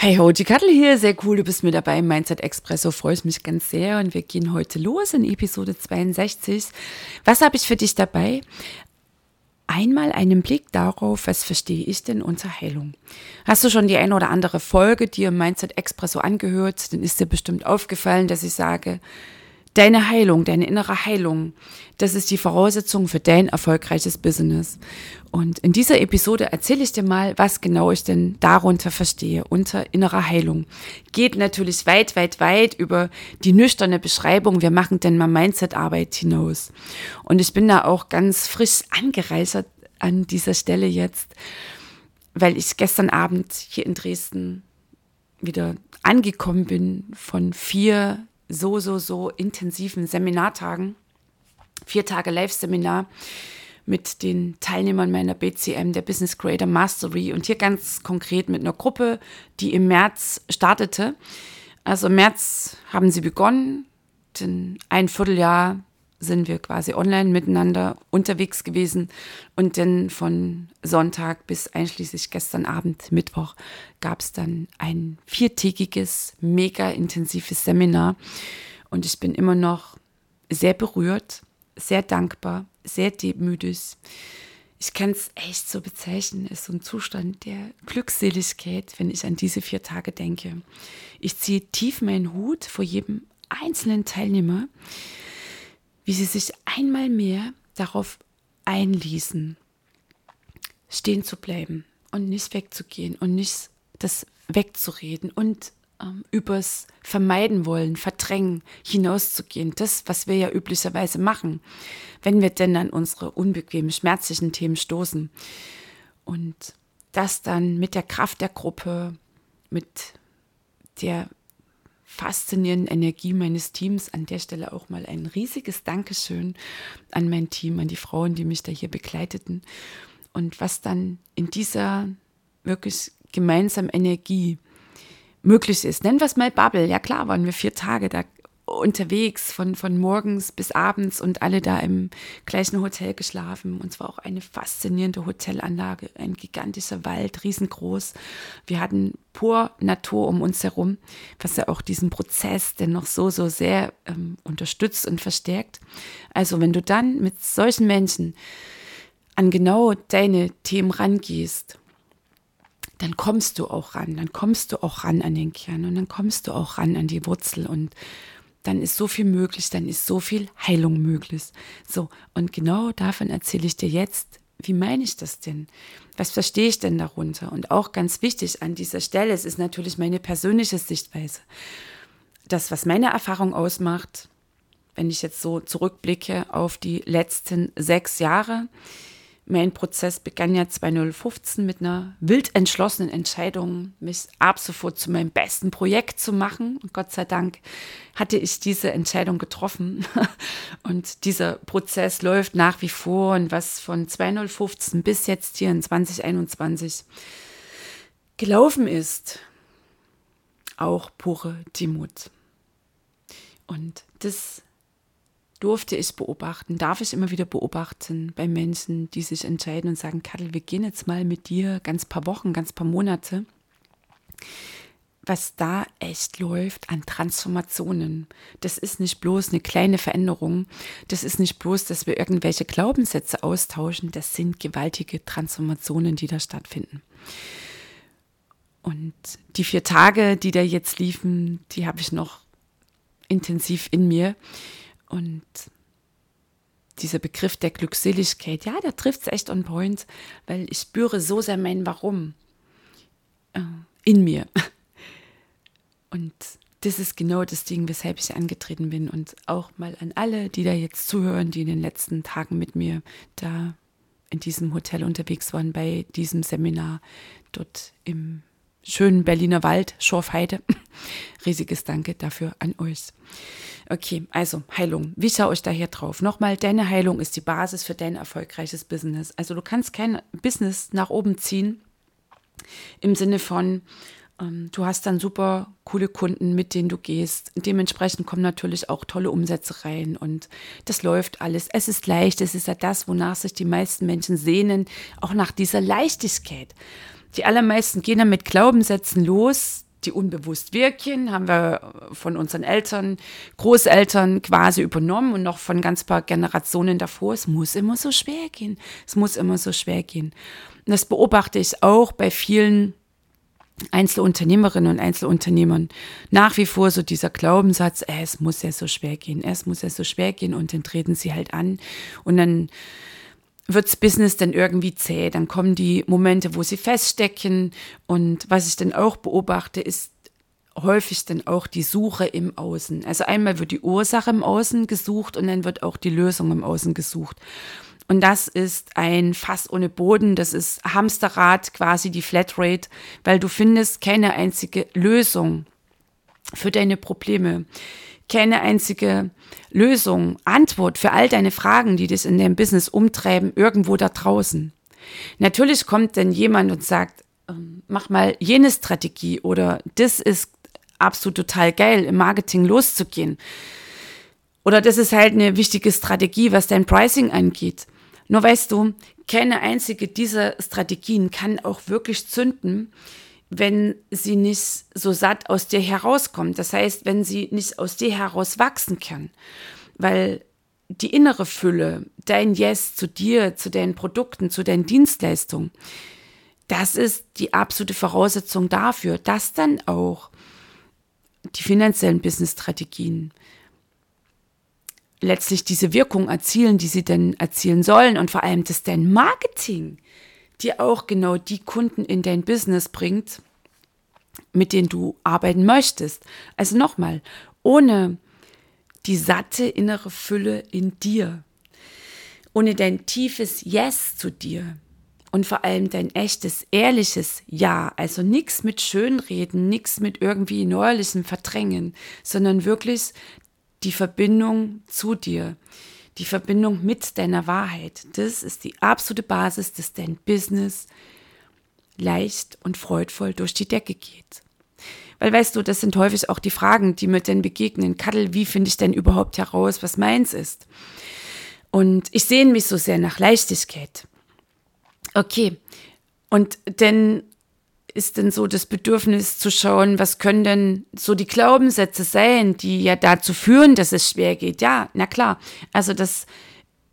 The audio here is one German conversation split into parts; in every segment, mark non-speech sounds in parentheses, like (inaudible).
Hey ho, die Kattel hier, sehr cool, du bist mit dabei im Mindset Expresso, freue ich mich ganz sehr und wir gehen heute los in Episode 62. Was habe ich für dich dabei? Einmal einen Blick darauf, was verstehe ich denn unter Heilung? Hast du schon die eine oder andere Folge dir im Mindset Expresso angehört, dann ist dir bestimmt aufgefallen, dass ich sage, Deine Heilung, deine innere Heilung, das ist die Voraussetzung für dein erfolgreiches Business. Und in dieser Episode erzähle ich dir mal, was genau ich denn darunter verstehe, unter innerer Heilung. Geht natürlich weit, weit, weit über die nüchterne Beschreibung, wir machen denn mal Mindset-Arbeit hinaus. Und ich bin da auch ganz frisch angereichert an dieser Stelle jetzt, weil ich gestern Abend hier in Dresden wieder angekommen bin von vier so, so, so intensiven Seminartagen. Vier Tage Live-Seminar mit den Teilnehmern meiner BCM, der Business Creator Mastery und hier ganz konkret mit einer Gruppe, die im März startete. Also im März haben sie begonnen, denn ein Vierteljahr sind wir quasi online miteinander unterwegs gewesen. Und dann von Sonntag bis einschließlich gestern Abend, Mittwoch, gab es dann ein viertägiges, mega intensives Seminar. Und ich bin immer noch sehr berührt, sehr dankbar, sehr demütig. Ich kann es echt so bezeichnen, es ist so ein Zustand der Glückseligkeit, wenn ich an diese vier Tage denke. Ich ziehe tief meinen Hut vor jedem einzelnen Teilnehmer, wie sie sich einmal mehr darauf einließen, stehen zu bleiben und nicht wegzugehen und nicht das wegzureden und ähm, übers Vermeiden wollen, verdrängen, hinauszugehen. Das, was wir ja üblicherweise machen, wenn wir denn an unsere unbequemen, schmerzlichen Themen stoßen. Und das dann mit der Kraft der Gruppe, mit der faszinierenden Energie meines Teams. An der Stelle auch mal ein riesiges Dankeschön an mein Team, an die Frauen, die mich da hier begleiteten. Und was dann in dieser wirklich gemeinsamen Energie möglich ist. Nennen wir es mal Bubble. Ja klar, waren wir vier Tage da unterwegs von, von morgens bis abends und alle da im gleichen Hotel geschlafen. Und zwar auch eine faszinierende Hotelanlage, ein gigantischer Wald, riesengroß. Wir hatten pur Natur um uns herum, was ja auch diesen Prozess dennoch so, so sehr ähm, unterstützt und verstärkt. Also wenn du dann mit solchen Menschen an genau deine Themen rangehst, dann kommst du auch ran, dann kommst du auch ran an den Kern und dann kommst du auch ran an die Wurzel und dann ist so viel möglich, dann ist so viel Heilung möglich. So, und genau davon erzähle ich dir jetzt. Wie meine ich das denn? Was verstehe ich denn darunter? Und auch ganz wichtig an dieser Stelle, es ist natürlich meine persönliche Sichtweise. Das, was meine Erfahrung ausmacht, wenn ich jetzt so zurückblicke auf die letzten sechs Jahre, mein Prozess begann ja 2015 mit einer wild entschlossenen Entscheidung, mich ab sofort zu meinem besten Projekt zu machen. Und Gott sei Dank hatte ich diese Entscheidung getroffen. (laughs) Und dieser Prozess läuft nach wie vor. Und was von 2015 bis jetzt hier in 2021 gelaufen ist, auch pure Demut. Und das durfte ich beobachten, darf ich immer wieder beobachten bei Menschen, die sich entscheiden und sagen, Kattel, wir gehen jetzt mal mit dir ganz paar Wochen, ganz paar Monate, was da echt läuft an Transformationen. Das ist nicht bloß eine kleine Veränderung, das ist nicht bloß, dass wir irgendwelche Glaubenssätze austauschen, das sind gewaltige Transformationen, die da stattfinden. Und die vier Tage, die da jetzt liefen, die habe ich noch intensiv in mir. Und dieser Begriff der Glückseligkeit, ja, der trifft es echt on point, weil ich spüre so sehr mein Warum äh, in mir. Und das ist genau das Ding, weshalb ich angetreten bin. Und auch mal an alle, die da jetzt zuhören, die in den letzten Tagen mit mir da in diesem Hotel unterwegs waren, bei diesem Seminar dort im schönen Berliner Wald, Schorfheide. (laughs) Riesiges Danke dafür an euch. Okay, also Heilung. Wie schaue ich da hier drauf? Nochmal, deine Heilung ist die Basis für dein erfolgreiches Business. Also du kannst kein Business nach oben ziehen im Sinne von, ähm, du hast dann super coole Kunden, mit denen du gehst. Dementsprechend kommen natürlich auch tolle Umsätze rein und das läuft alles. Es ist leicht, es ist ja das, wonach sich die meisten Menschen sehnen, auch nach dieser Leichtigkeit. Die allermeisten gehen dann mit Glaubenssätzen los, die unbewusst wirken, haben wir von unseren Eltern, Großeltern quasi übernommen und noch von ganz paar Generationen davor. Es muss immer so schwer gehen. Es muss immer so schwer gehen. Und das beobachte ich auch bei vielen Einzelunternehmerinnen und Einzelunternehmern nach wie vor so dieser Glaubenssatz, äh, es muss ja so schwer gehen, es muss ja so schwer gehen und dann treten sie halt an und dann wirds Business dann irgendwie zäh, dann kommen die Momente, wo sie feststecken und was ich dann auch beobachte, ist häufig dann auch die Suche im Außen. Also einmal wird die Ursache im Außen gesucht und dann wird auch die Lösung im Außen gesucht. Und das ist ein Fass ohne Boden, das ist Hamsterrad, quasi die Flatrate, weil du findest keine einzige Lösung für deine Probleme, keine einzige Lösung, Antwort für all deine Fragen, die dich in deinem Business umtreiben, irgendwo da draußen. Natürlich kommt dann jemand und sagt, ähm, mach mal jene Strategie oder das ist absolut total geil, im Marketing loszugehen. Oder das ist halt eine wichtige Strategie, was dein Pricing angeht. Nur weißt du, keine einzige dieser Strategien kann auch wirklich zünden, wenn sie nicht so satt aus dir herauskommt. Das heißt, wenn sie nicht aus dir heraus wachsen kann. Weil die innere Fülle, dein Yes zu dir, zu deinen Produkten, zu deinen Dienstleistungen, das ist die absolute Voraussetzung dafür, dass dann auch die finanziellen Business-Strategien, letztlich diese Wirkung erzielen, die sie denn erzielen sollen und vor allem, dass dein Marketing dir auch genau die Kunden in dein Business bringt, mit denen du arbeiten möchtest. Also nochmal, ohne die satte innere Fülle in dir, ohne dein tiefes Yes zu dir und vor allem dein echtes, ehrliches Ja, also nichts mit Schönreden, nichts mit irgendwie neuerlichem Verdrängen, sondern wirklich die Verbindung zu dir, die Verbindung mit deiner Wahrheit. Das ist die absolute Basis, dass dein Business leicht und freudvoll durch die Decke geht. Weil weißt du, das sind häufig auch die Fragen, die mir denn begegnen. Kattel, wie finde ich denn überhaupt heraus, was meins ist? Und ich sehne mich so sehr nach Leichtigkeit. Okay. Und denn ist denn so das Bedürfnis zu schauen, was können denn so die Glaubenssätze sein, die ja dazu führen, dass es schwer geht? Ja, na klar. Also das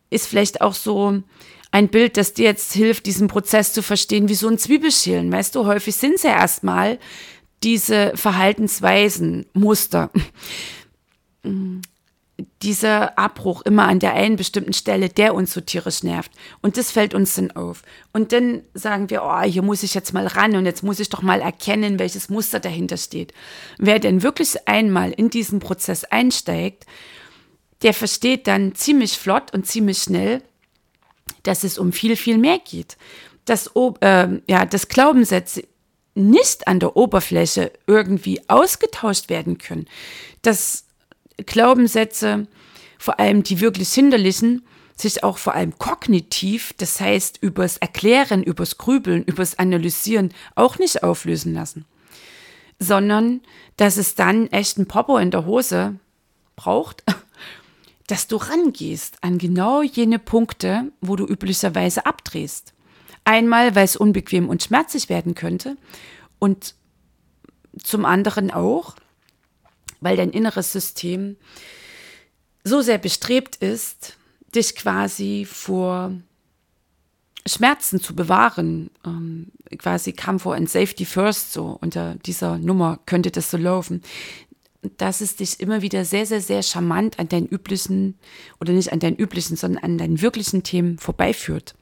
ist vielleicht auch so ein Bild, das dir jetzt hilft, diesen Prozess zu verstehen, wie so ein Zwiebelschälen. Weißt du, häufig sind es ja erstmal diese Verhaltensweisen, Muster dieser Abbruch immer an der einen bestimmten Stelle, der uns so tierisch nervt. Und das fällt uns dann auf. Und dann sagen wir, oh, hier muss ich jetzt mal ran und jetzt muss ich doch mal erkennen, welches Muster dahinter steht. Wer denn wirklich einmal in diesen Prozess einsteigt, der versteht dann ziemlich flott und ziemlich schnell, dass es um viel, viel mehr geht. Dass, äh, ja, dass Glaubenssätze nicht an der Oberfläche irgendwie ausgetauscht werden können. Dass Glaubenssätze, vor allem die wirklich hinderlichen, sich auch vor allem kognitiv, das heißt übers Erklären, übers Grübeln, übers Analysieren auch nicht auflösen lassen, sondern dass es dann echt ein Popo in der Hose braucht, (laughs) dass du rangehst an genau jene Punkte, wo du üblicherweise abdrehst. Einmal, weil es unbequem und schmerzlich werden könnte und zum anderen auch, weil dein inneres System so sehr bestrebt ist, dich quasi vor Schmerzen zu bewahren, ähm, quasi Comfort and Safety First, so unter dieser Nummer könnte das so laufen, dass es dich immer wieder sehr, sehr, sehr charmant an deinen üblichen, oder nicht an deinen üblichen, sondern an deinen wirklichen Themen vorbeiführt.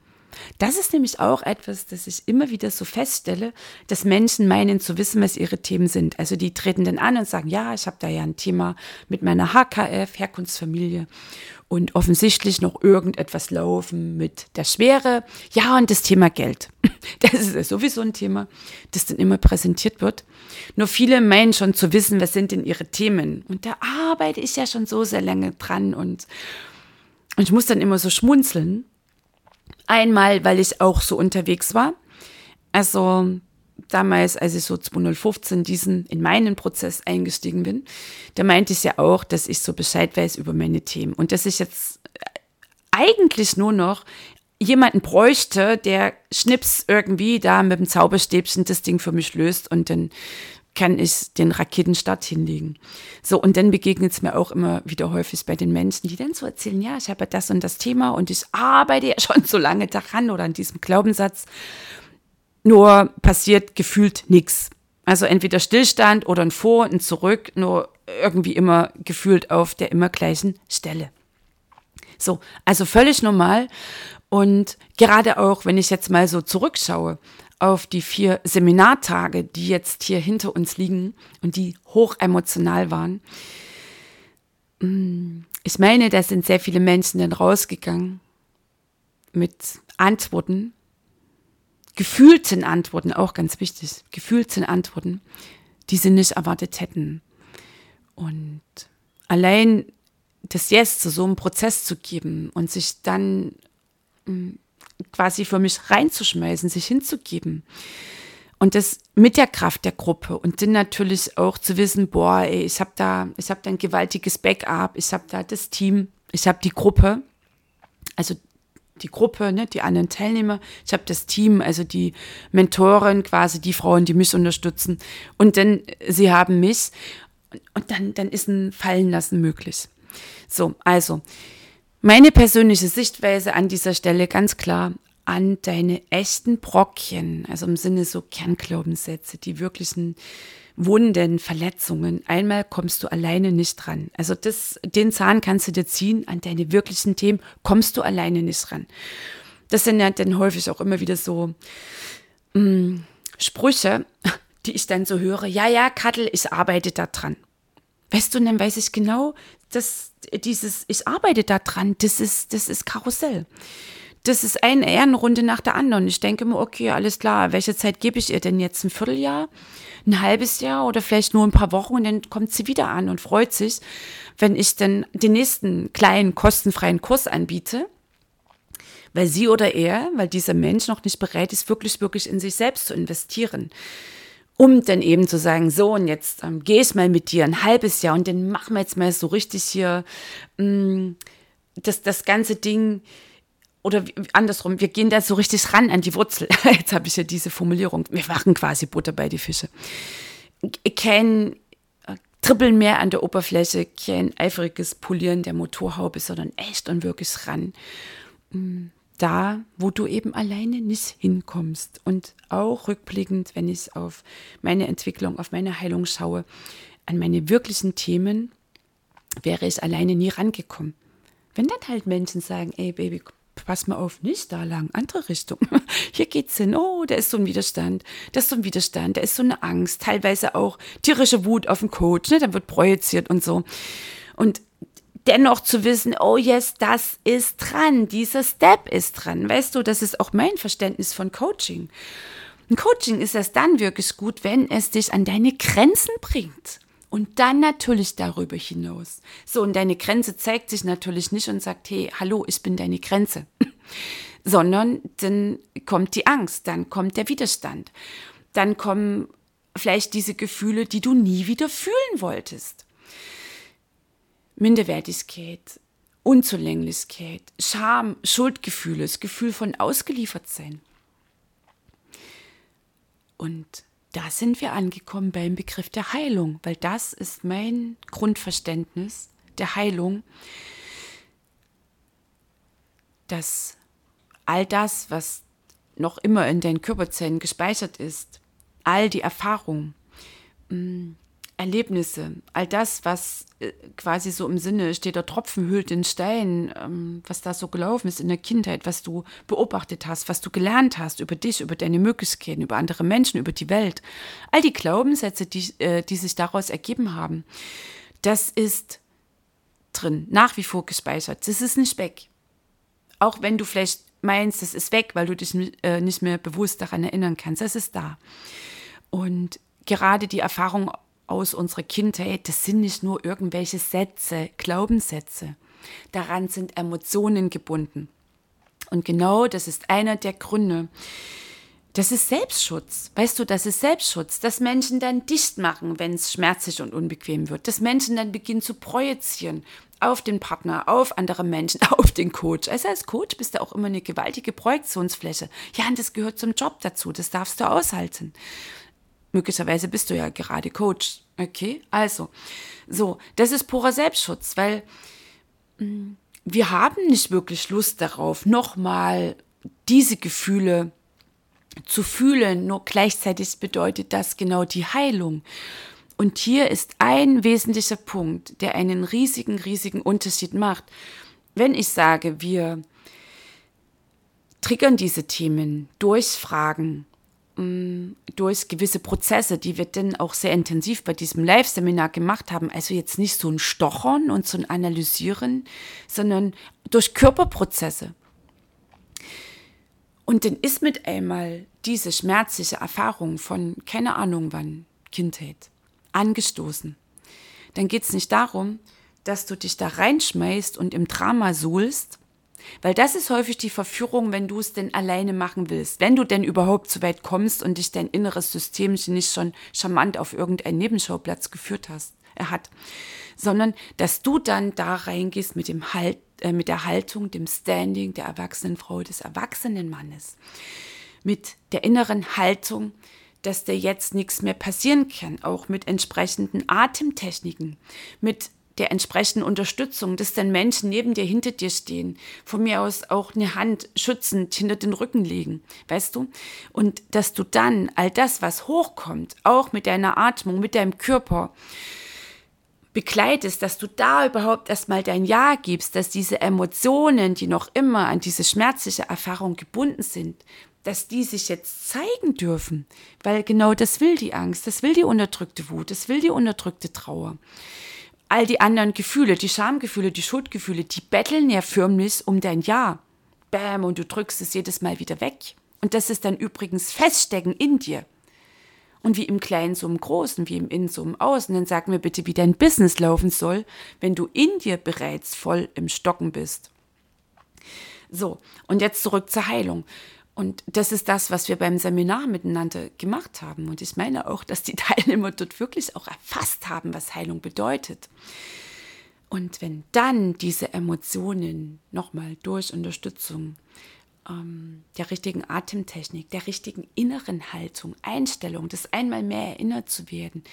Das ist nämlich auch etwas, das ich immer wieder so feststelle, dass Menschen meinen zu wissen, was ihre Themen sind. Also die treten dann an und sagen, ja, ich habe da ja ein Thema mit meiner HKF, Herkunftsfamilie und offensichtlich noch irgendetwas laufen mit der Schwere. Ja, und das Thema Geld. (laughs) Das ist sowieso ein Thema, das dann immer präsentiert wird. Nur viele meinen schon zu wissen, was sind denn ihre Themen. Und da arbeite ich ja schon so sehr lange dran und, und ich muss dann immer so schmunzeln. Einmal, weil ich auch so unterwegs war. Also damals, als ich so 2015 diesen in meinen Prozess eingestiegen bin, da meinte ich ja auch, dass ich so Bescheid weiß über meine Themen und dass ich jetzt eigentlich nur noch jemanden bräuchte, der schnips irgendwie da mit dem Zauberstäbchen das Ding für mich löst und dann kann ich den Raketenstart hinlegen. So, und dann begegnet es mir auch immer wieder häufig bei den Menschen, die dann so erzählen, ja, ich habe das und das Thema und ich arbeite ja (laughs) schon so lange daran oder an diesem Glaubenssatz. Nur passiert gefühlt nichts. Also entweder Stillstand oder ein Vor- und Zurück, nur irgendwie immer gefühlt auf der immer gleichen Stelle. So, also völlig normal. Und gerade auch, wenn ich jetzt mal so zurückschaue auf die vier Seminartage, die jetzt hier hinter uns liegen und die hoch emotional waren. Mm, ich meine, da sind sehr viele Menschen dann rausgegangen mit Antworten, gefühlten Antworten, auch ganz wichtig, gefühlten Antworten, die sie nicht erwartet hätten. Und allein das Yes zu so einem Prozess zu geben und sich dann mm, quasi für mich reinzuschmeißen, sich hinzugeben. Und das mit der Kraft der Gruppe und dann natürlich auch zu wissen, boah, ey, ich habe da, ich habe da ein gewaltiges Backup, ich habe da das Team, ich habe die Gruppe, also die Gruppe, ne, die anderen Teilnehmer, ich habe das Team, also die Mentoren, quasi die Frauen, die mich unterstützen. Und dann, sie haben mich und dann, dann ist ein Fallenlassen möglich. So, also, meine persönliche Sichtweise an dieser Stelle ganz klar an deine echten Brockchen, also im Sinne so Kernglaubenssätze, die wirklichen Wunden, Verletzungen. Einmal kommst du alleine nicht dran. Also das, den Zahn kannst du dir ziehen, an deine wirklichen Themen kommst du alleine nicht ran. Das sind ja dann häufig auch immer wieder so mh, mm, Sprüche, die ich dann so höre. Ja, ja, Kattel, ich arbeite da dran. Weißt du, und dann weiß ich genau, dass dieses, ich arbeite da dran, das ist, das ist Karussell das ist eine Ehrenrunde nach der anderen. Ich denke mir, okay, alles klar, welche Zeit gebe ich ihr denn jetzt? Ein Vierteljahr? Ein halbes Jahr oder vielleicht nur ein paar Wochen und dann kommt sie wieder an und freut sich, wenn ich dann den nächsten kleinen kostenfreien Kurs anbiete. Weil sie oder er, weil dieser Mensch noch nicht bereit ist, wirklich, wirklich in sich selbst zu investieren um dann eben zu sagen, so und jetzt ähm, gehe ich mal mit dir ein halbes Jahr und dann machen wir jetzt mal so richtig hier mh, mm, das, das ganze Ding oder andersrum, wir gehen da so richtig ran an die Wurzel. (laughs) Jetzt habe ich ja diese Formulierung. Wir machen quasi Butter bei die Fische. Kein äh, Trippeln mehr an der Oberfläche, kein eifriges Polieren der Motorhaube, sondern echt und wirklich ran. Da, wo du eben alleine nicht hinkommst. Und auch rückblickend, wenn ich auf meine Entwicklung, auf meine Heilung schaue, an meine wirklichen Themen, wäre ich alleine nie rangekommen. Wenn dann halt Menschen sagen, ey Baby, pass mal auf, nicht da lang, andere Richtung. (laughs) Hier geht's hin. Oh, da ist so ein Widerstand, da ist so ein Widerstand, da ist so eine Angst, teilweise auch tierische Wut auf den Coach, ne? Dann wird projiziert und so. Und dennoch zu wissen, oh yes, das ist dran, dieser Step ist dran. Weißt du, das ist auch mein Verständnis von Coaching. Ein Coaching ist erst dann wirklich gut, wenn es dich an deine Grenzen bringt. Und dann natürlich darüber hinaus. So, und deine Grenze zeigt sich natürlich nicht und sagt, hey, hallo, ich bin deine Grenze. (laughs) Sondern dann kommt die Angst, dann kommt der Widerstand. Dann kommen vielleicht diese Gefühle, die du nie wieder fühlen wolltest. Minderwertigkeit, Unzulänglichkeit, Scham, Schuldgefühle, das Gefühl von ausgeliefert sein. Und da sind wir angekommen beim Begriff der Heilung, weil das ist mein Grundverständnis der Heilung, dass all das, was noch immer in deinen Körperzellen gespeichert ist, all die Erfahrungen, mm, Erlebnisse, all das, was äh, quasi so im Sinne steht, der Tropfen hüllt den Stein, ähm, was da so gelaufen ist in der Kindheit, was du beobachtet hast, was du gelernt hast über dich, über deine Möglichkeiten, über andere Menschen, über die Welt. All die Glaubenssätze, die, äh, die sich daraus ergeben haben, das ist drin, nach wie vor gespeichert. Das ist nicht weg. Auch wenn du vielleicht meinst, das ist weg, weil du dich äh, nicht mehr bewusst daran erinnern kannst. Das ist da. Und gerade die Erfahrung aus unserer Kindheit, das sind nicht nur irgendwelche Sätze, Glaubenssätze. Daran sind Emotionen gebunden. Und genau das ist einer der Gründe. Das ist Selbstschutz. Weißt du, das ist Selbstschutz, dass Menschen dann dicht machen, wenn es schmerzlich und unbequem wird. Dass Menschen dann beginnen zu projizieren auf den Partner, auf andere Menschen, (laughs) auf den Coach. Also als Coach bist du auch immer eine gewaltige Projektionsfläche. Ja, und das gehört zum Job dazu. Das darfst du aushalten. Möglicherweise bist du ja gerade Coach. Okay, also, so, das ist purer Selbstschutz, weil mm, wir haben nicht wirklich Lust darauf, nochmal diese Gefühle zu fühlen. Nur gleichzeitig bedeutet das genau die Heilung. Und hier ist ein wesentlicher Punkt, der einen riesigen, riesigen Unterschied macht. Wenn ich sage, wir triggern diese Themen durch Fragen, durch gewisse Prozesse, die wir dann auch sehr intensiv bei diesem Live-Seminar gemacht haben, also jetzt nicht so ein Stochern und so ein Analysieren, sondern durch Körperprozesse. Und dann ist mit einmal diese schmerzliche Erfahrung von, keine Ahnung wann, Kindheit, angestoßen. Dann geht es nicht darum, dass du dich da reinschmeißt und im Drama suhlst, weil das ist häufig die Verführung, wenn du es denn alleine machen willst. Wenn du denn überhaupt so weit kommst und dich dein inneres System nicht schon charmant auf irgendeinen Nebenschauplatz geführt hast, er hat. Sondern, dass du dann da reingehst mit dem halt, äh, mit der Haltung, dem Standing der erwachsenen Frau, des erwachsenen Mannes. Mit der inneren Haltung, dass dir jetzt nichts mehr passieren kann, auch mit entsprechenden Atemtechniken, mit der entsprechenden Unterstützung, dass dann Menschen neben dir, hinter dir stehen, von mir aus auch eine Hand schützend hinter den Rücken legen, weißt du? Und dass du dann all das, was hochkommt, auch mit deiner Atmung, mit deinem Körper, begleitest, dass du da überhaupt erstmal dein Ja gibst, dass diese Emotionen, die noch immer an diese schmerzliche Erfahrung gebunden sind, dass die sich jetzt zeigen dürfen, weil genau das will die Angst, das will die unterdrückte Wut, das will die unterdrückte Trauer all die anderen Gefühle, die Schamgefühle, die Schuldgefühle, die betteln ja förmlich um dein Ja. Bäm, und du drückst es jedes Mal wieder weg. Und das ist dann übrigens Feststecken in dir. Und wie im Kleinen so im Großen, wie im Innen so im Außen, dann sag mir bitte, wie dein Business laufen soll, wenn du in dir bereits voll im Stocken bist. So, und jetzt zurück zur Heilung. Und das ist das, was wir beim Seminar miteinander gemacht haben. Und ich meine auch, dass die (laughs) Teilnehmer dort wirklich auch erfasst haben, was Heilung bedeutet. Und wenn dann diese Emotionen nochmal durch Unterstützung ähm, der richtigen Atemtechnik, der richtigen inneren Haltung, Einstellung, das einmal mehr erinnert zu werden,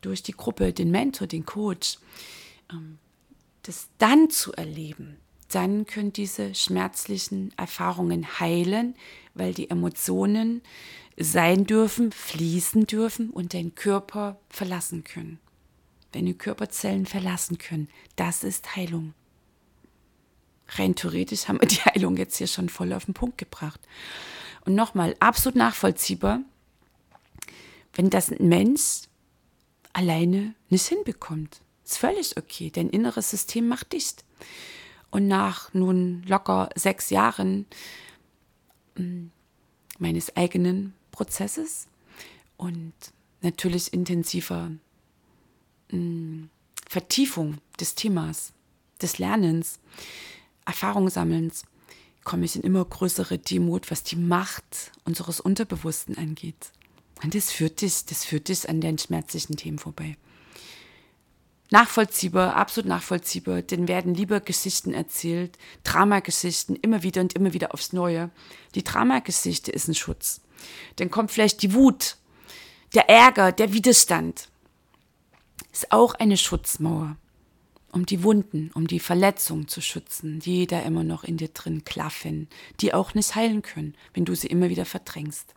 durch die Gruppe, den Mentor, den Coach, ähm, das dann zu erleben, dann können diese schmerzlichen Erfahrungen heilen, weil die Emotionen sein dürfen, fließen dürfen und den Körper verlassen können. Wenn die Körperzellen verlassen können, das ist Heilung. Rein theoretisch haben wir die Heilung jetzt hier schon voll auf den Punkt gebracht. Und nochmal, absolut nachvollziehbar, wenn das ein Mensch alleine nicht hinbekommt. Ist völlig okay, dein inneres System macht dicht. Und nach nun locker sechs Jahren mm, meines eigenen Prozesses und natürlich intensiver mm, Vertiefung des Themas, des Lernens, Erfahrungssammelns, komme ich in immer größere Demut, was die Macht unseres Unterbewussten angeht. Und das führt dich, das führt dich an den schmerzlichen Themen vorbei nachvollziehbar, absolut nachvollziehbar, denn werden lieber Geschichten erzählt, Dramageschichten, immer wieder und immer wieder aufs Neue. Die Dramageschichte ist ein Schutz. Dann kommt vielleicht die Wut, der Ärger, der Widerstand. Ist auch eine Schutzmauer, um die Wunden, um die Verletzungen zu schützen, die da immer noch in dir drin klaffen, die auch nicht heilen können, wenn du sie immer wieder verdrängst.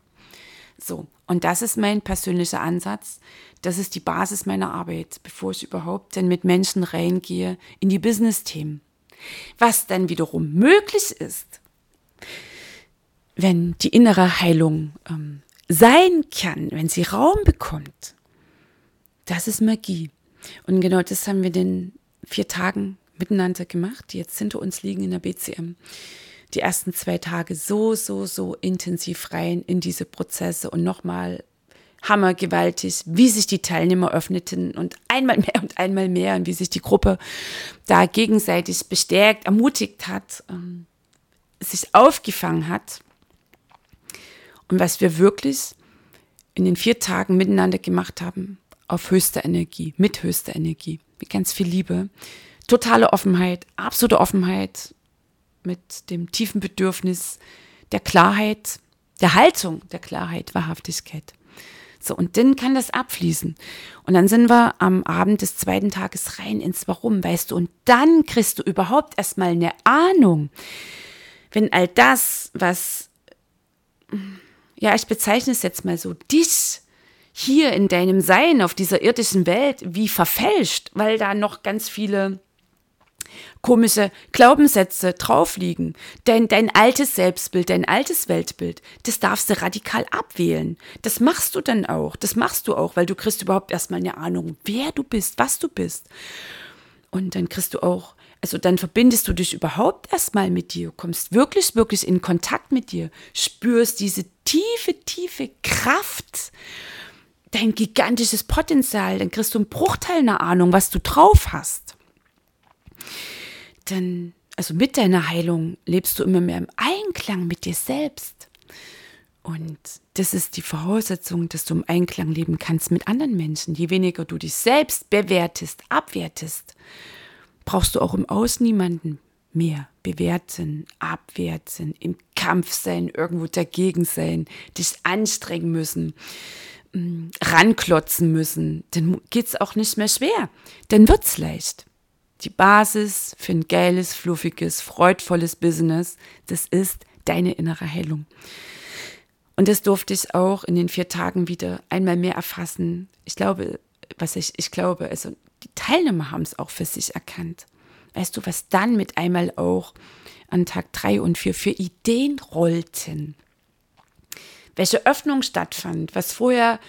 So, und das ist mein persönlicher Ansatz. Das ist die Basis meiner Arbeit, bevor ich überhaupt denn mit Menschen reingehe in die Business-Themen. Was dann wiederum möglich ist, wenn die innere Heilung ähm, sein kann, wenn sie Raum bekommt, das ist Magie. Und genau das haben wir in den vier Tagen miteinander gemacht, die jetzt hinter uns liegen in der BCM. Die ersten zwei Tage so, so, so intensiv rein in diese Prozesse und nochmal hammergewaltig, wie sich die Teilnehmer öffneten und einmal mehr und einmal mehr und wie sich die Gruppe da gegenseitig bestärkt, ermutigt hat, ähm, sich aufgefangen hat. Und was wir wirklich in den vier Tagen miteinander gemacht haben, auf höchster Energie, mit höchster Energie, mit ganz viel Liebe, totale Offenheit, absolute Offenheit, mit dem tiefen Bedürfnis der Klarheit, der Haltung der Klarheit, Wahrhaftigkeit. So, und dann kann das abfließen. Und dann sind wir am Abend des zweiten Tages rein ins Warum, weißt du, und dann kriegst du überhaupt erstmal eine Ahnung, wenn all das, was ja, ich bezeichne es jetzt mal so, dich hier in deinem Sein auf dieser irdischen Welt wie verfälscht, weil da noch ganz viele komische Glaubenssätze drauf liegen. Denn dein altes Selbstbild, dein altes Weltbild, das darfst du radikal abwählen. Das machst du dann auch. Das machst du auch, weil du kriegst überhaupt erstmal eine Ahnung, wer du bist, was du bist. Und dann kriegst du auch also dann verbindest du dich überhaupt erstmal mit dir, kommst wirklich, wirklich in Kontakt mit dir, spürst diese tiefe, tiefe Kraft, dein gigantisches Potenzial, dann kriegst du einen Bruchteil einer Ahnung, was du drauf hast. Dann, also mit deiner Heilung lebst du immer mehr im Einklang mit dir selbst. Und das ist die Voraussetzung, dass du im Einklang leben kannst mit anderen Menschen. Je weniger du dich selbst bewertest, abwertest, brauchst du auch im Aus niemanden mehr bewerten, abwerten, im Kampf sein, irgendwo dagegen sein, dich anstrengen müssen, mm, ranklotzen müssen. Dann geht es auch nicht mehr schwer. Dann wird es leicht. Die Basis für ein geiles, fluffiges, freudvolles Business, das ist deine innere Heilung. Und das durfte ich auch in den vier Tagen wieder einmal mehr erfassen. Ich glaube, was ich, ich glaube, also die Teilnehmer haben es auch für sich erkannt. Weißt du, was dann mit einmal auch an Tag drei und vier für Ideen rollten? Welche Öffnung stattfand, was vorher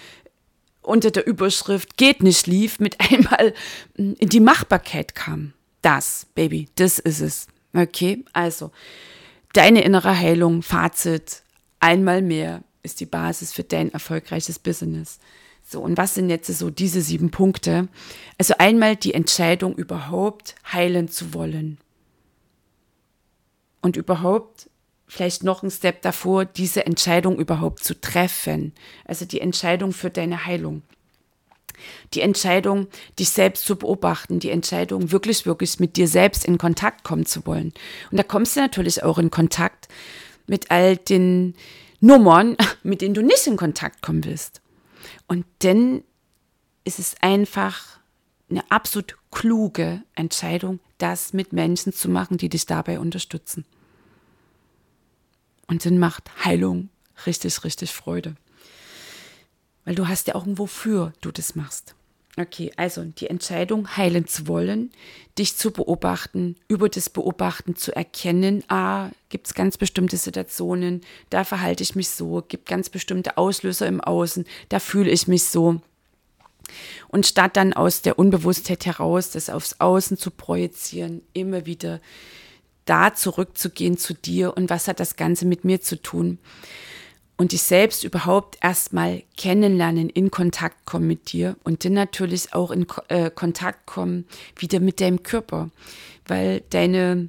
unter der Überschrift geht nicht lief, mit einmal hm, in die Machbarkeit kam. Das, Baby, das ist es. Okay, also deine innere Heilung, Fazit, einmal mehr ist die Basis für dein erfolgreiches Business. So, und was sind jetzt so diese sieben Punkte? Also einmal die Entscheidung, überhaupt heilen zu wollen. Und überhaupt vielleicht noch ein Step davor, diese Entscheidung überhaupt zu treffen. Also die Entscheidung für deine Heilung. Die Entscheidung, dich selbst zu beobachten, die Entscheidung, wirklich, wirklich mit dir selbst in Kontakt kommen zu wollen. Und da kommst du natürlich auch in Kontakt mit all den Nummern, (laughs) mit denen du nicht in Kontakt kommen willst. Und dann ist es einfach eine absolut kluge Entscheidung, das mit Menschen zu machen, die dich dabei unterstützen. Und dann macht Heilung richtig, richtig Freude. Weil du hast ja auch ein Wofür du das machst. Okay, also die Entscheidung, heilen zu wollen, dich zu beobachten, über das Beobachten zu erkennen, ah, gibt es ganz bestimmte Situationen, da verhalte ich mich so, gibt ganz bestimmte Auslöser im Außen, da fühle ich mich so. Und statt dann aus der Unbewusstheit heraus, das aufs Außen zu projizieren, immer wieder da zurückzugehen zu dir und was hat das Ganze mit mir zu tun und dich selbst überhaupt erstmal kennenlernen, in Kontakt kommen mit dir und dann natürlich auch in äh, Kontakt kommen wieder mit deinem Körper, weil deine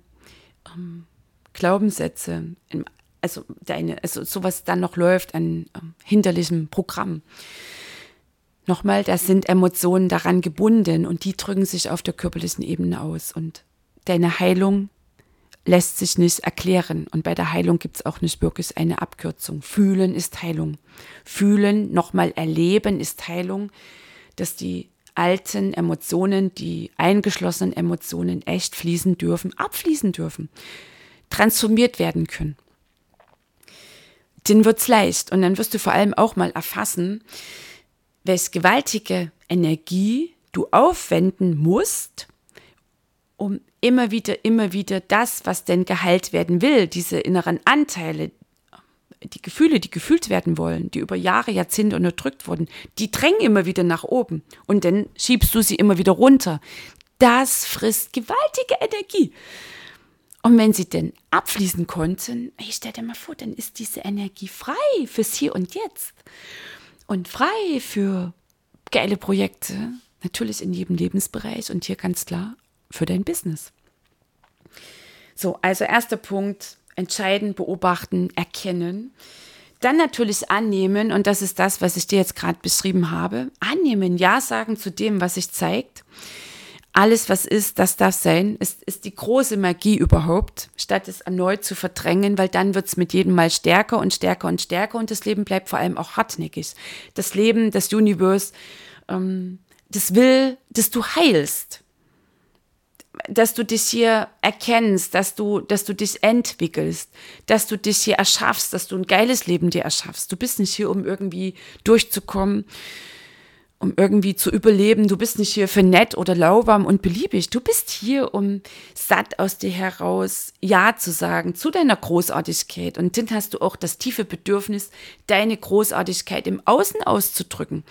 ähm, Glaubenssätze, also deine, also sowas dann noch läuft an ähm, hinterlichem Programm. Nochmal, da sind Emotionen daran gebunden und die drücken sich auf der körperlichen Ebene aus und deine Heilung lässt sich nicht erklären. Und bei der Heilung gibt es auch nicht wirklich eine Abkürzung. Fühlen ist Heilung. Fühlen, nochmal erleben ist Heilung, dass die alten Emotionen, die eingeschlossenen Emotionen echt fließen dürfen, abfließen dürfen, transformiert werden können. dann wird's leicht. Und dann wirst du vor allem auch mal erfassen, welche gewaltige Energie du aufwenden musst, um immer wieder, immer wieder das, was denn geheilt werden will, diese inneren Anteile, die Gefühle, die gefühlt werden wollen, die über Jahre, Jahrzehnte unterdrückt wurden, die drängen immer wieder nach oben und dann schiebst du sie immer wieder runter. Das frisst gewaltige Energie. Und wenn sie denn abfließen konnten, ich stell dir mal vor, dann ist diese Energie frei fürs Hier und Jetzt und frei für geile Projekte, natürlich in jedem Lebensbereich und hier ganz klar für dein Business. So, also erster Punkt, entscheiden, beobachten, erkennen. Dann natürlich annehmen, und das ist das, was ich dir jetzt gerade beschrieben habe. Annehmen, Ja sagen zu dem, was sich zeigt. Alles, was ist, das darf sein, ist, ist die große Magie überhaupt, statt es erneut zu verdrängen, weil dann wird es mit jedem Mal stärker und stärker und stärker und das Leben bleibt vor allem auch hartnäckig. Das Leben, das Universe, ähm, das will, dass du heilst dass du dich hier erkennst, dass du, dass du dich entwickelst, dass du dich hier erschaffst, dass du ein geiles Leben dir erschaffst. Du bist nicht hier, um irgendwie durchzukommen, um irgendwie zu überleben. Du bist nicht hier für nett oder lauwarm und beliebig. Du bist hier, um satt aus dir heraus Ja zu sagen zu deiner Großartigkeit. Und dann hast du auch das tiefe Bedürfnis, deine Großartigkeit im Außen auszudrücken.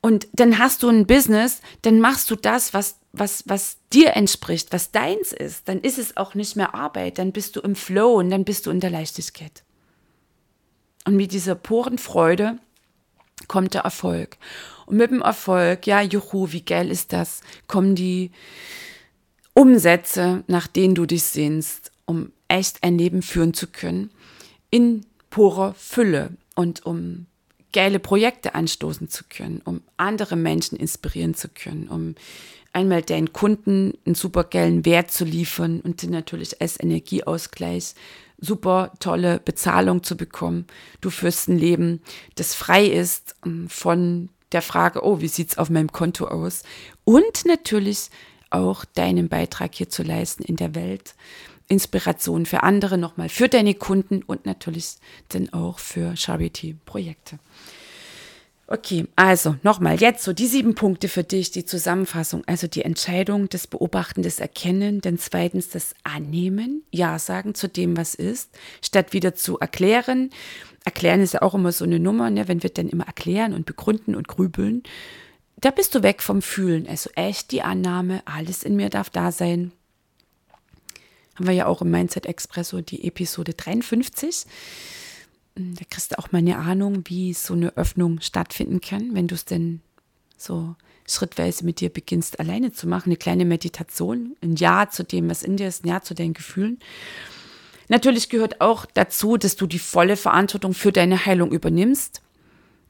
Und dann hast du ein Business, dann machst du das, was was, was dir entspricht, was deins ist, dann ist es auch nicht mehr Arbeit, dann bist du im Flow und dann bist du in der Leichtigkeit. Und mit dieser puren Freude kommt der Erfolg. Und mit dem Erfolg, ja, juhu, wie geil ist das, kommen die Umsätze, nach denen du dich sehnst, um echt ein Leben führen zu können, in purer Fülle und um geile Projekte anstoßen zu können, um andere Menschen inspirieren zu können, um einmal deinen Kunden einen super geilen Wert zu liefern und dann natürlich als Energieausgleich super tolle Bezahlung zu bekommen. Du führst ein Leben, das frei ist ähm, von der Frage, oh, wie sieht's auf meinem Konto aus? Und natürlich auch deinen Beitrag hier zu leisten in der Welt. Inspiration für andere nochmal, für deine Kunden und natürlich dann auch für Charity-Projekte. Okay, also nochmal, jetzt so die sieben Punkte für dich, die Zusammenfassung. Also die Entscheidung, das Beobachten, das Erkennen, dann zweitens das Annehmen, Ja sagen zu dem, was ist, statt wieder zu erklären. Erklären ist ja auch immer so eine Nummer, ne? wenn wir dann immer erklären und begründen und grübeln. Da bist du weg vom Fühlen. Also echt die Annahme, alles in mir darf da sein. Haben wir ja auch im Mindset Expresso die Episode 53. Da kriegst du auch mal eine Ahnung, wie so eine Öffnung stattfinden kann, wenn du es denn so schrittweise mit dir beginnst, alleine zu machen. Eine kleine Meditation, ein Ja zu dem, was in dir ist, ein Ja zu deinen Gefühlen. Natürlich gehört auch dazu, dass du die volle Verantwortung für deine Heilung übernimmst.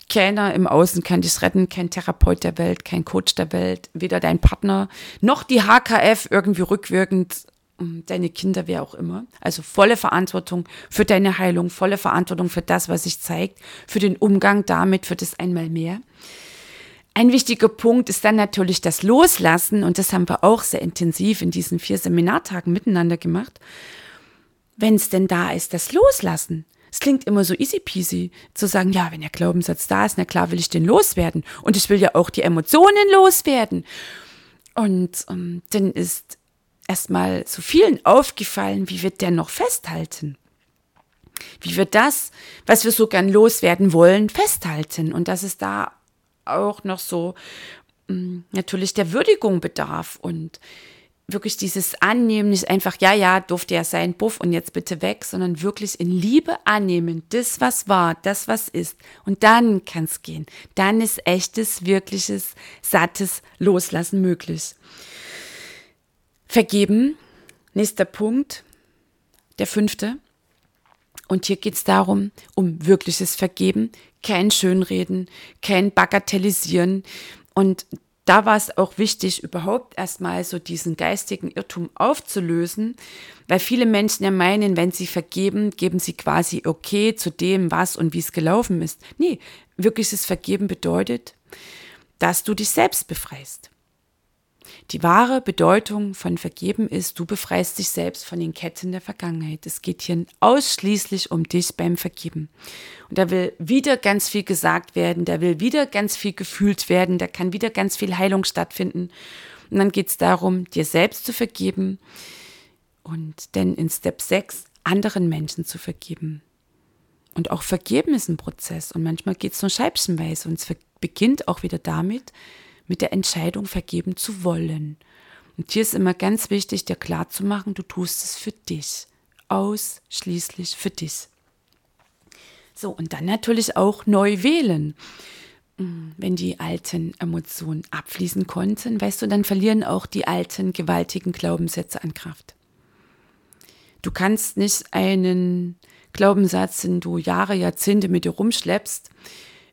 Keiner im Außen kann dich retten, kein Therapeut der Welt, kein Coach der Welt, weder dein Partner noch die HKF irgendwie rückwirkend deine Kinder, wer auch immer. Also volle Verantwortung für deine Heilung, volle Verantwortung für das, was sich zeigt, für den Umgang damit, für das einmal mehr. Ein wichtiger Punkt ist dann natürlich das Loslassen und das haben wir auch sehr intensiv in diesen vier Seminartagen miteinander gemacht. Wenn es denn da ist, das Loslassen. Es klingt immer so easy peasy zu sagen, ja, wenn der Glaubenssatz da ist, na klar will ich den loswerden. Und ich will ja auch die Emotionen loswerden. Und ähm, dann ist erstmal so vielen aufgefallen, wie wir dennoch festhalten. Wie wir das, was wir so gern loswerden wollen, festhalten. Und dass es da auch noch so mm, natürlich der Würdigung bedarf und wirklich dieses Annehmen, nicht einfach, ja, ja, durfte ja sein, buff und jetzt bitte weg, sondern wirklich in Liebe annehmen, das, was war, das, was ist. Und dann kann es gehen. Dann ist echtes, wirkliches, sattes Loslassen möglich. Vergeben, nächster Punkt, der fünfte. Und hier geht es darum, um wirkliches Vergeben, kein Schönreden, kein Bagatellisieren. Und da war es auch wichtig, überhaupt erstmal so diesen geistigen Irrtum aufzulösen, weil viele Menschen ja meinen, wenn sie vergeben, geben sie quasi okay zu dem, was und wie es gelaufen ist. Nee, wirkliches Vergeben bedeutet, dass du dich selbst befreist. Die wahre Bedeutung von Vergeben ist, du befreist dich selbst von den Ketten der Vergangenheit. Es geht hier ausschließlich um dich beim Vergeben. Und da will wieder ganz viel gesagt werden, da will wieder ganz viel gefühlt werden, da kann wieder ganz viel Heilung stattfinden. Und dann geht es darum, dir selbst zu vergeben und dann in Step 6 anderen Menschen zu vergeben. Und auch vergeben ist ein Prozess und manchmal geht es nur scheibchenweise und es beginnt auch wieder damit, mit der Entscheidung vergeben zu wollen. Und hier ist immer ganz wichtig, dir klarzumachen, du tust es für dich. Ausschließlich für dich. So, und dann natürlich auch neu wählen. Hm, wenn die alten Emotionen abfließen konnten, weißt du, dann verlieren auch die alten gewaltigen Glaubenssätze an Kraft. Du kannst nicht einen Glaubenssatz, den du Jahre, Jahrzehnte mit dir rumschleppst,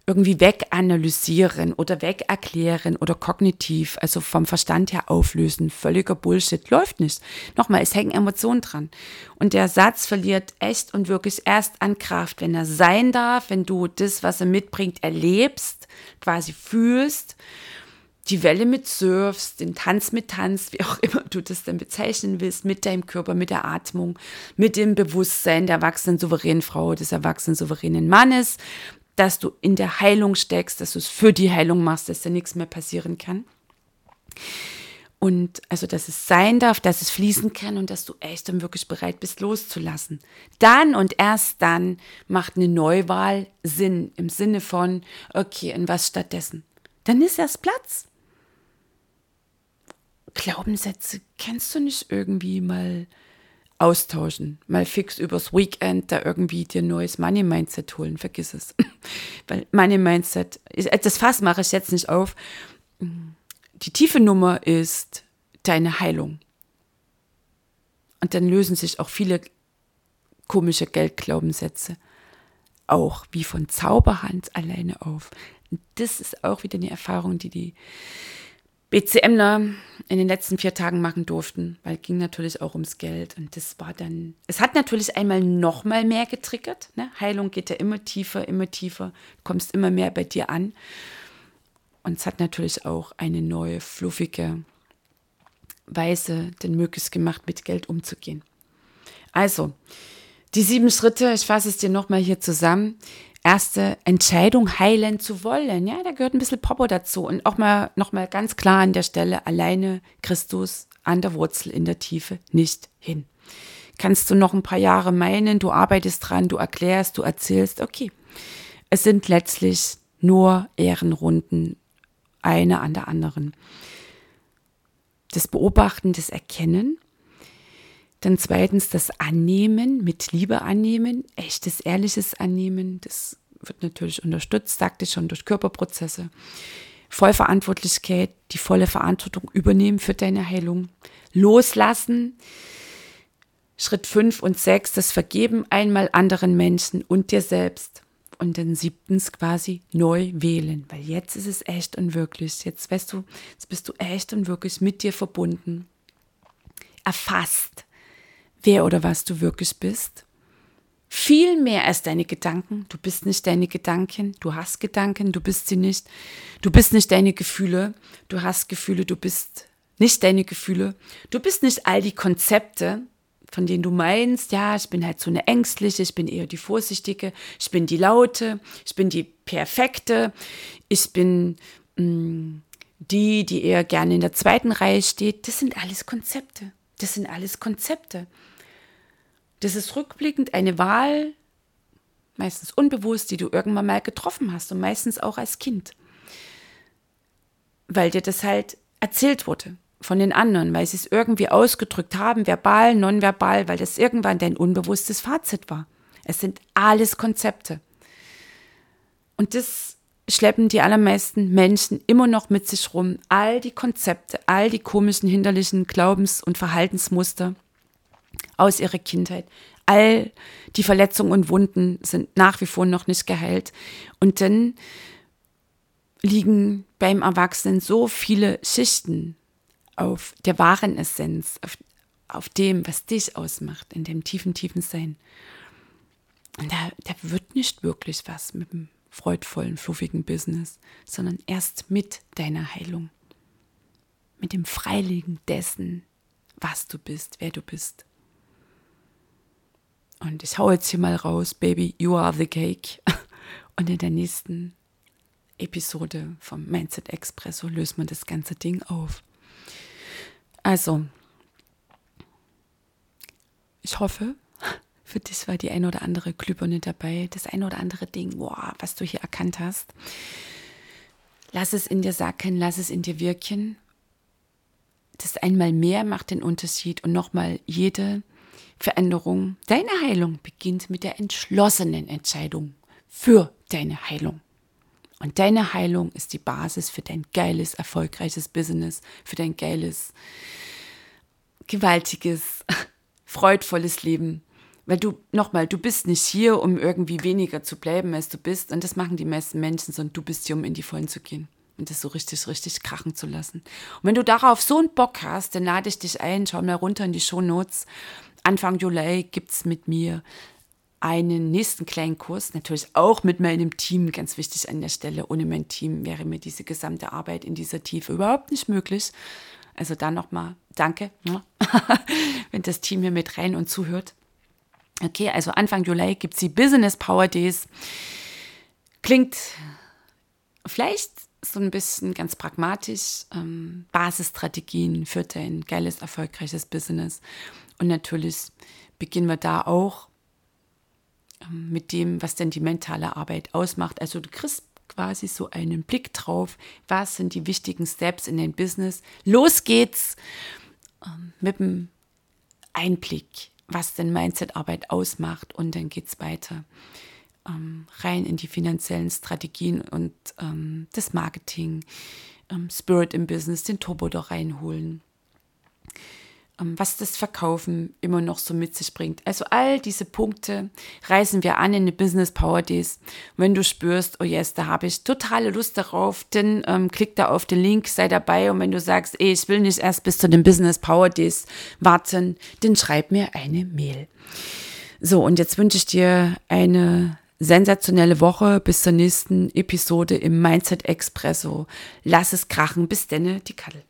irgendwie weganalysieren oder wegerklären oder kognitiv, also vom Verstand her auflösen. Völliger Bullshit. Läuft nicht. Nochmal, es hängen Emotionen dran. Und der Satz verliert echt und wirklich erst an Kraft, wenn er sein darf, wenn du das, was er mitbringt, erlebst, quasi fühlst, die Welle mit surfst, den Tanz mit tanzt, wie auch immer du das dann bezeichnen willst, mit deinem Körper, mit der Atmung, mit dem Bewusstsein der erwachsenen souveränen Frau, des erwachsenen souveränen Mannes, dass du in der Heilung steckst, dass du es für die Heilung machst, dass da nichts mehr passieren kann. Und also, dass es sein darf, dass es fließen kann und dass du echt dann wirklich bereit bist, loszulassen. Dann und erst dann macht eine Neuwahl Sinn im Sinne von, okay, in was stattdessen? Dann ist erst Platz. Glaubenssätze kennst du nicht irgendwie mal austauschen. Mal fix übers Weekend da irgendwie dir neues Money Mindset holen. Vergiss es. (laughs) Weil Money Mindset, das Fass mache ich jetzt nicht auf. Die tiefe Nummer ist deine Heilung. Und dann lösen sich auch viele komische Geldglaubenssätze auch wie von Zauberhand alleine auf. Und das ist auch wieder eine Erfahrung, die die BCMler in den letzten vier Tagen machen durften, weil es ging natürlich auch ums Geld. Und das war dann, es hat natürlich einmal noch mal mehr getriggert. Ne? Heilung geht ja immer tiefer, immer tiefer, kommst immer mehr bei dir an. Und es hat natürlich auch eine neue, fluffige Weise denn möglich gemacht, mit Geld umzugehen. Also, die sieben Schritte, ich fasse es dir nochmal hier zusammen erste Entscheidung heilen zu wollen. Ja, da gehört ein bisschen Popo dazu. Und auch mal nochmal ganz klar an der Stelle, alleine Christus an der Wurzel in der Tiefe nicht hin. Kannst du noch ein paar Jahre meinen, du arbeitest dran, du erklärst, du erzählst, okay. Es sind letztlich nur Ehrenrunden, eine an der anderen. Das Beobachten, das Erkennen dann zweitens das Annehmen, mit Liebe annehmen, echtes, ehrliches Annehmen. Das wird natürlich unterstützt, sagte ich schon, durch Körperprozesse. Vollverantwortlichkeit, die volle Verantwortung übernehmen für deine Heilung. Loslassen. Schritt 5 und 6, das Vergeben einmal anderen Menschen und dir selbst. Und dann siebtens quasi neu wählen, weil jetzt ist es echt und wirklich. Jetzt weißt du, jetzt bist du echt und wirklich mit dir verbunden. Erfasst wer oder was du wirklich bist. Viel mehr als deine Gedanken. Du bist nicht deine Gedanken. Du hast Gedanken, du bist sie nicht. Du bist nicht deine Gefühle. Du hast Gefühle, du bist nicht deine Gefühle. Du bist nicht all die Konzepte, von denen du meinst, ja, ich bin halt so eine ängstliche, ich bin eher die vorsichtige, ich bin die laute, ich bin die perfekte, ich bin mh, mm, die, die eher gerne in der zweiten Reihe steht. Das sind alles Konzepte. Das sind alles Konzepte. Das ist rückblickend eine Wahl, meistens unbewusst, die du irgendwann mal getroffen hast und meistens auch als Kind. Weil dir das halt erzählt wurde von den anderen, weil sie es irgendwie ausgedrückt haben, verbal, nonverbal, weil das irgendwann dein unbewusstes Fazit war. Es sind alles Konzepte. Und das schleppen die allermeisten Menschen immer noch mit sich rum. All die Konzepte, all die komischen, hinderlichen Glaubens- und Verhaltensmuster, aus ihrer Kindheit. All die Verletzungen und Wunden sind nach wie vor noch nicht geheilt. Und dann liegen beim Erwachsenen so viele Schichten auf der wahren Essenz, auf, auf dem, was dich ausmacht, in dem tiefen, tiefen Sein. Und da, da wird nicht wirklich was mit dem freudvollen, fluffigen Business, sondern erst mit deiner Heilung. mit dem Freilegen dessen, was du bist, wer du bist. Und ich hau jetzt hier mal raus, Baby, you are the cake. (laughs) Und in der nächsten Episode vom Mindset Expresso löst man das ganze Ding auf. Also, ich hoffe, (laughs) für dich war die ein oder andere Glühbirne dabei, das ein oder andere Ding, wow, was du hier erkannt hast. Lass es in dir sacken, lass es in dir wirken. Das einmal mehr macht den Unterschied und nochmal jede Veränderung, deine Heilung beginnt mit der entschlossenen Entscheidung für deine Heilung. Und deine Heilung ist die Basis für dein geiles, erfolgreiches Business, für dein geiles, gewaltiges, (laughs) freudvolles Leben. Weil du, nochmal, du bist nicht hier, um irgendwie weniger zu bleiben, als du bist. Und das machen die meisten Menschen, sondern du bist hier, um in die Vollen zu gehen und das so richtig, richtig krachen zu lassen. Und wenn du darauf so einen Bock hast, dann lade ich dich ein, schau mal runter in die Show Notes. Anfang Juli gibt es mit mir einen nächsten kleinen Kurs, natürlich auch mit meinem Team, ganz wichtig an der Stelle. Ohne mein Team wäre mir diese gesamte Arbeit in dieser Tiefe überhaupt nicht möglich. Also da nochmal danke, (laughs) wenn das Team hier mit rein und zuhört. Okay, also Anfang Juli gibt es die Business Power Days. Klingt vielleicht so ein bisschen ganz pragmatisch, ähm, Basisstrategien für dein geiles, erfolgreiches Business. Und natürlich beginnen wir da auch ähm, mit dem, was denn die mentale Arbeit ausmacht. Also du kriegst quasi so einen Blick drauf, was sind die wichtigen Steps in dein Business. Los geht's ähm, mit dem Einblick, was denn Mindset-Arbeit ausmacht und dann geht's weiter ähm, rein in die finanziellen Strategien und das Marketing, Spirit im Business, den Turbo da reinholen, was das Verkaufen immer noch so mit sich bringt. Also all diese Punkte reißen wir an in den Business Power Days. Wenn du spürst, oh yes, da habe ich totale Lust darauf, dann ähm, klick da auf den Link, sei dabei und wenn du sagst, ey, ich will nicht erst bis zu den Business Power Days warten, dann schreib mir eine Mail. So, und jetzt wünsche ich dir eine sensationelle Woche bis zur nächsten Episode im Mindset Expresso. Lass es krachen. Bis denne, die Kaddel.